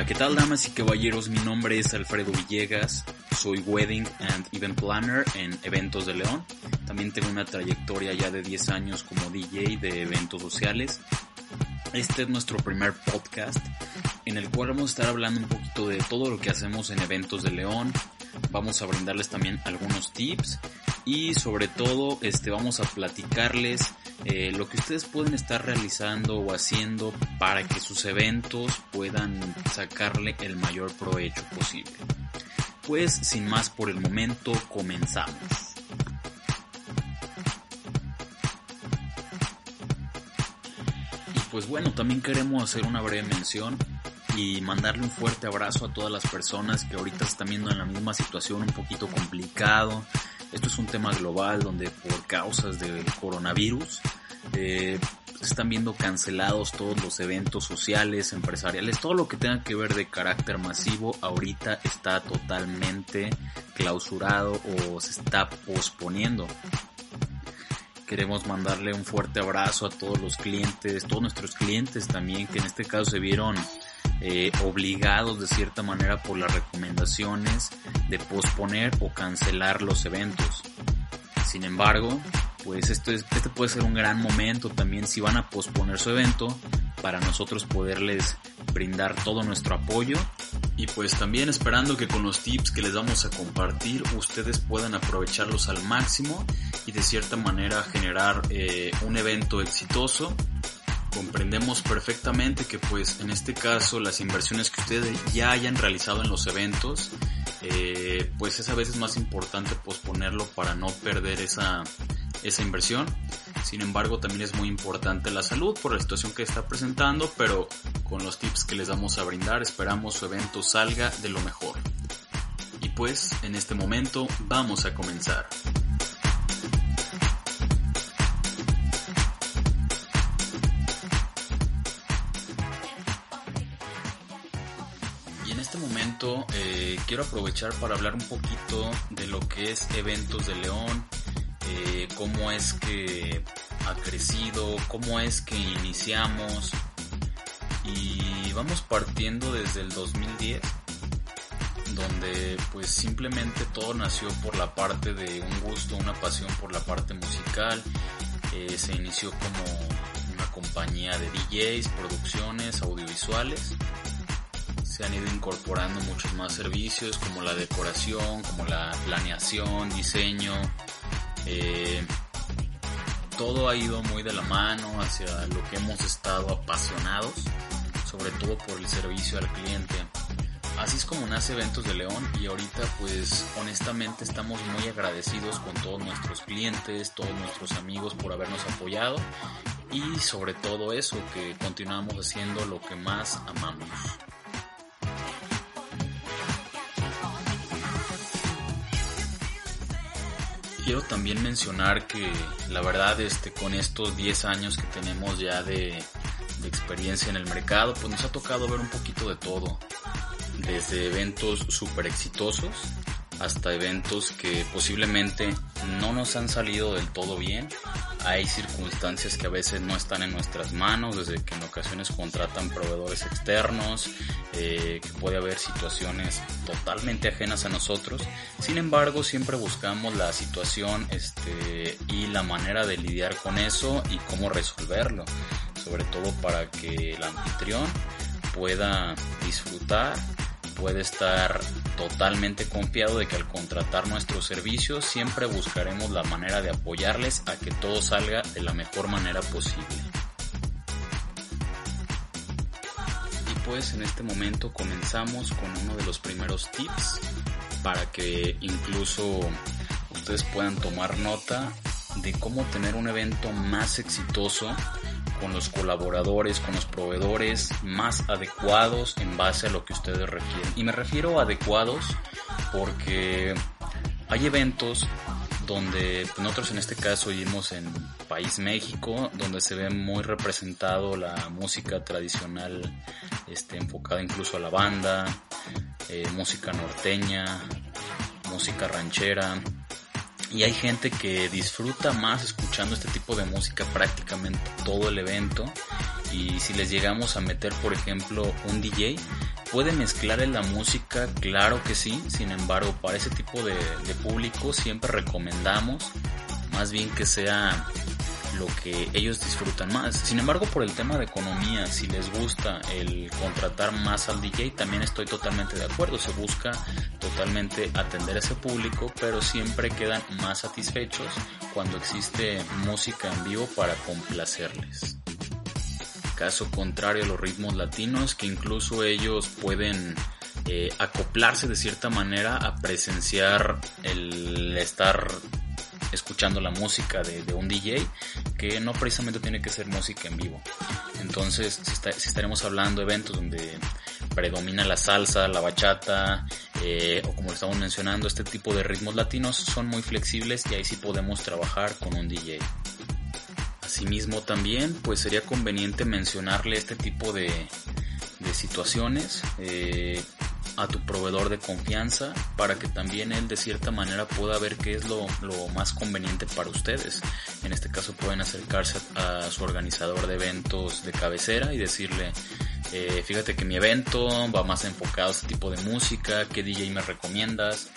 Hola, ¿qué tal damas y caballeros? Mi nombre es Alfredo Villegas, soy Wedding and Event Planner en Eventos de León. También tengo una trayectoria ya de 10 años como DJ de eventos sociales. Este es nuestro primer podcast en el cual vamos a estar hablando un poquito de todo lo que hacemos en Eventos de León. Vamos a brindarles también algunos tips y sobre todo este vamos a platicarles eh, lo que ustedes pueden estar realizando o haciendo para que sus eventos puedan sacarle el mayor provecho posible. Pues sin más por el momento, comenzamos. Y pues bueno, también queremos hacer una breve mención y mandarle un fuerte abrazo a todas las personas que ahorita están viendo en la misma situación un poquito complicado, esto es un tema global donde por causas del coronavirus eh, están viendo cancelados todos los eventos sociales, empresariales, todo lo que tenga que ver de carácter masivo ahorita está totalmente clausurado o se está posponiendo. Queremos mandarle un fuerte abrazo a todos los clientes, todos nuestros clientes también que en este caso se vieron eh, obligados de cierta manera por las recomendaciones de posponer o cancelar los eventos. Sin embargo, pues esto es, este puede ser un gran momento también si van a posponer su evento para nosotros poderles brindar todo nuestro apoyo y pues también esperando que con los tips que les vamos a compartir ustedes puedan aprovecharlos al máximo y de cierta manera generar eh, un evento exitoso comprendemos perfectamente que pues en este caso las inversiones que ustedes ya hayan realizado en los eventos eh, pues es a veces más importante posponerlo para no perder esa, esa inversión. Sin embargo también es muy importante la salud por la situación que está presentando pero con los tips que les vamos a brindar esperamos su evento salga de lo mejor. Y pues en este momento vamos a comenzar Eh, quiero aprovechar para hablar un poquito de lo que es Eventos de León, eh, cómo es que ha crecido, cómo es que iniciamos y vamos partiendo desde el 2010 donde pues simplemente todo nació por la parte de un gusto, una pasión por la parte musical, eh, se inició como una compañía de DJs, producciones, audiovisuales se han ido incorporando muchos más servicios como la decoración, como la planeación, diseño. Eh, todo ha ido muy de la mano hacia lo que hemos estado apasionados, sobre todo por el servicio al cliente. Así es como nace Eventos de León y ahorita pues honestamente estamos muy agradecidos con todos nuestros clientes, todos nuestros amigos por habernos apoyado y sobre todo eso, que continuamos haciendo lo que más amamos. Quiero también mencionar que la verdad este con estos 10 años que tenemos ya de, experiencia en el mercado, pues nos ha tocado ver un poquito de todo. Desde eventos súper exitosos hasta eventos que posiblemente no nos han salido del todo bien. Hay circunstancias que a veces no están en nuestras manos, desde que en ocasiones contratan proveedores externos, eh, que puede haber situaciones totalmente ajenas a nosotros. Sin embargo, siempre buscamos la situación este, y la manera de lidiar con eso y cómo resolverlo, sobre todo para que el anfitrión pueda disfrutar puede estar totalmente confiado de que al contratar nuestros servicios siempre buscaremos la manera de apoyarles a que todo salga de la mejor manera posible. Y pues en este momento comenzamos con uno de los primeros tips para que incluso ustedes puedan tomar nota de cómo tener un evento más exitoso con los colaboradores, con los proveedores más adecuados en base a lo que ustedes requieren. Y me refiero adecuados porque hay eventos donde nosotros en este caso vivimos en país México, donde se ve muy representado la música tradicional, este, enfocada incluso a la banda, eh, música norteña, música ranchera, y hay gente que disfruta más escuchando este tipo de música prácticamente todo el evento. Y si les llegamos a meter por ejemplo un DJ puede mezclar en la música, claro que sí, sin embargo, para ese tipo de, público siempre recomendamos más bien que sea lo que ellos disfrutan más. Sin embargo, por el tema de economía, si les gusta el contratar más al DJ, también estoy totalmente de acuerdo. Se busca totalmente atender a ese público, pero siempre quedan más satisfechos cuando existe música en vivo para complacerles. Caso contrario a los ritmos latinos, que incluso ellos pueden eh, acoplarse de cierta manera a presenciar el estar escuchando la música de, un DJ que no precisamente tiene que ser música en vivo. Entonces, si, estaremos hablando de eventos donde predomina la salsa, la bachata, eh, o como estamos mencionando, este tipo de ritmos latinos son muy flexibles y ahí sí podemos trabajar con un DJ. Asimismo también, pues sería conveniente mencionarle este tipo de, situaciones. Eh, a tu proveedor de confianza para que también él de cierta manera pueda ver qué es lo, más conveniente para ustedes. En este caso pueden acercarse a, su organizador de eventos de cabecera y decirle, eh, fíjate que mi evento va más enfocado a este tipo de música, qué DJ me recomiendas.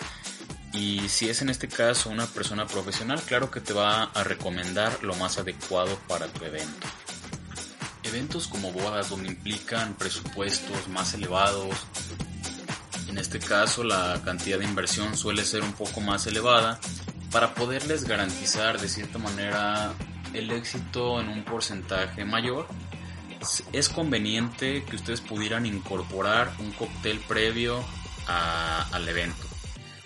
Y si es en este caso una persona profesional, claro que te va a recomendar lo más adecuado para tu evento. Eventos como bodas donde implican presupuestos más elevados, en este caso la cantidad de inversión suele ser un poco más elevada para poderles garantizar de cierta manera el éxito en un porcentaje mayor. Es conveniente que ustedes pudieran incorporar un cóctel previo al evento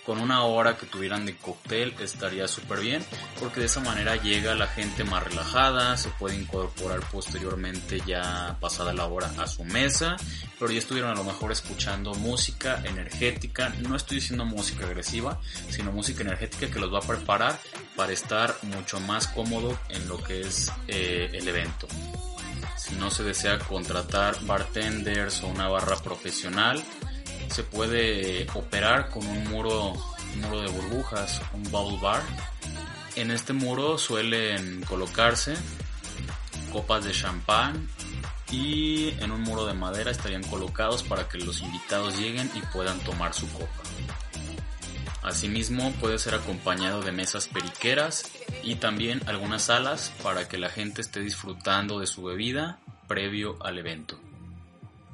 con una hora que tuvieran de cóctel estaría súper bien porque de esa manera llega la gente más relajada, se puede incorporar posteriormente ya pasada la hora a su mesa, pero ya estuvieron a lo mejor escuchando música energética, no estoy diciendo música agresiva, sino música energética que los va a preparar para estar mucho más cómodo en lo que es eh, el evento. Si no se desea contratar bartenders o una barra profesional, se puede operar con un muro, muro de burbujas, un bubble bar. En este muro suelen colocarse copas de champán y en un muro de madera estarían colocados para que los invitados lleguen y puedan tomar su copa. Asimismo puede ser acompañado de mesas periqueras y también algunas salas para que la gente esté disfrutando de su bebida previo al evento.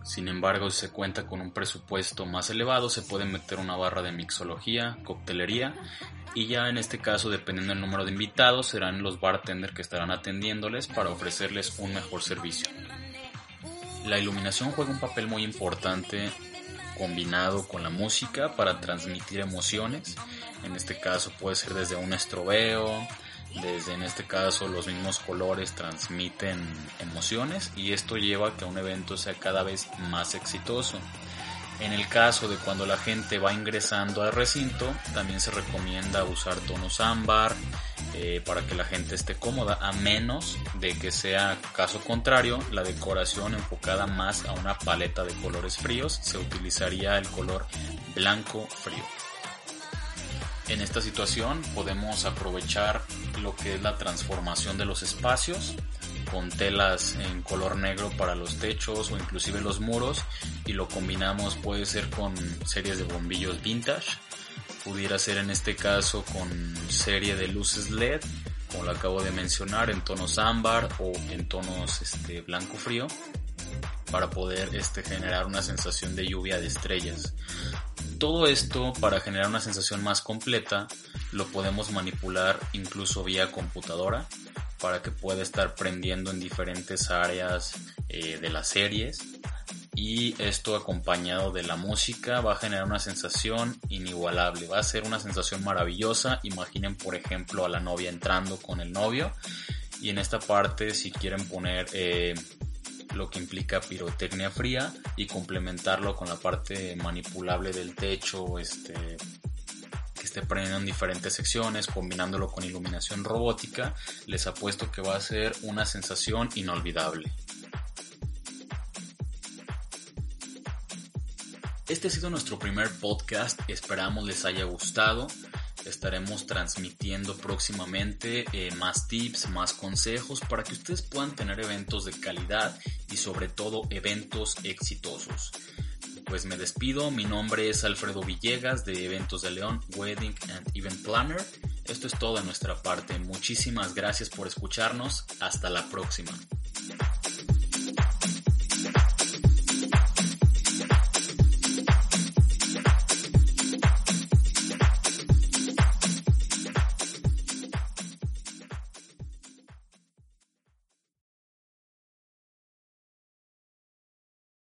Sin embargo, si se cuenta con un presupuesto más elevado, se puede meter una barra de mixología, coctelería y ya en este caso, dependiendo del número de invitados, serán los bartenders que estarán atendiéndoles para ofrecerles un mejor servicio. La iluminación juega un papel muy importante combinado con la música para transmitir emociones. En este caso puede ser desde un estrobeo, desde en este caso los mismos colores transmiten emociones y esto lleva a que un evento sea cada vez más exitoso. En el caso de cuando la gente va ingresando al recinto, también se recomienda usar tonos ámbar eh, para que la gente esté cómoda, a menos de que sea caso contrario, la decoración enfocada más a una paleta de colores fríos, se utilizaría el color blanco frío. En esta situación podemos aprovechar lo que es la transformación de los espacios con telas en color negro para los techos o inclusive los muros y lo combinamos puede ser con series de bombillos vintage pudiera ser en este caso con serie de luces LED como lo acabo de mencionar en tonos ámbar o en tonos este, blanco frío para poder este, generar una sensación de lluvia de estrellas. Todo esto, para generar una sensación más completa, lo podemos manipular incluso vía computadora para que pueda estar prendiendo en diferentes áreas eh, de las series. Y esto acompañado de la música va a generar una sensación inigualable, va a ser una sensación maravillosa. Imaginen por ejemplo a la novia entrando con el novio. Y en esta parte si quieren poner eh, lo que implica pirotecnia fría y complementarlo con la parte manipulable del techo, este esté prendiendo en diferentes secciones, combinándolo con iluminación robótica, les apuesto que va a ser una sensación inolvidable. Este ha sido nuestro primer podcast, esperamos les haya gustado estaremos transmitiendo próximamente eh, más tips, más consejos para que ustedes puedan tener eventos de calidad y sobre todo eventos exitosos. Pues me despido. Mi nombre es Alfredo Villegas de Eventos de León, Wedding and Event Planner. Esto es todo de nuestra parte. Muchísimas gracias por escucharnos. Hasta la próxima.